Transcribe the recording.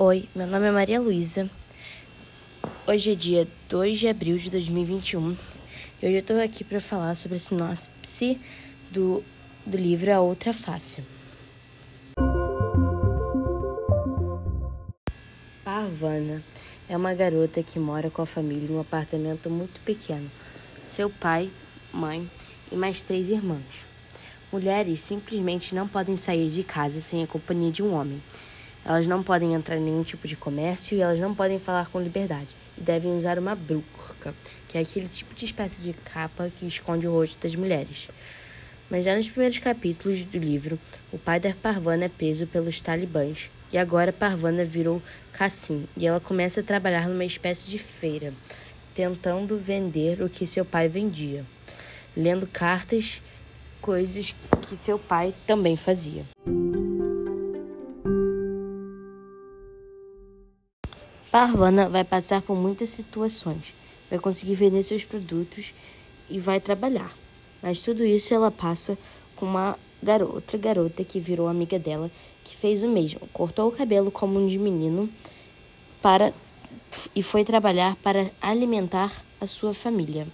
Oi, meu nome é Maria Luísa. Hoje é dia 2 de abril de 2021 e hoje eu estou aqui para falar sobre a sinopse do, do livro A Outra Face. Parvana é uma garota que mora com a família em um apartamento muito pequeno. Seu pai, mãe e mais três irmãos. Mulheres simplesmente não podem sair de casa sem a companhia de um homem. Elas não podem entrar em nenhum tipo de comércio e elas não podem falar com liberdade. E devem usar uma burca, que é aquele tipo de espécie de capa que esconde o rosto das mulheres. Mas já nos primeiros capítulos do livro, o pai da Parvana é preso pelos talibãs. E agora Parvana virou Cassim e ela começa a trabalhar numa espécie de feira, tentando vender o que seu pai vendia, lendo cartas, coisas que seu pai também fazia. Parvana vai passar por muitas situações, vai conseguir vender seus produtos e vai trabalhar. Mas tudo isso ela passa com uma garota, outra garota que virou amiga dela, que fez o mesmo, cortou o cabelo como um de menino para e foi trabalhar para alimentar a sua família.